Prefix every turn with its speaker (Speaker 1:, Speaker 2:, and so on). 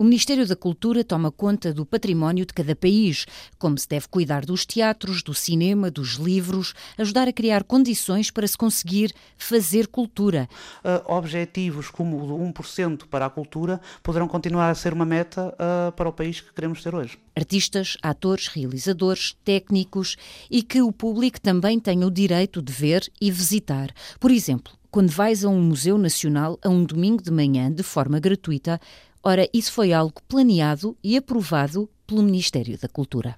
Speaker 1: O Ministério da Cultura toma conta do património de cada país, como se deve cuidar dos teatros, do cinema, dos livros, ajudar a criar condições para se conseguir fazer cultura.
Speaker 2: Uh, objetivos como o 1% para a cultura poderão continuar a ser uma meta uh, para o país que queremos ter hoje.
Speaker 1: Artistas, atores, realizadores, técnicos e que o público também tenha o direito de ver e visitar. Por exemplo, quando vais a um museu nacional a um domingo de manhã de forma gratuita, Ora, isso foi algo planeado e aprovado pelo Ministério da Cultura.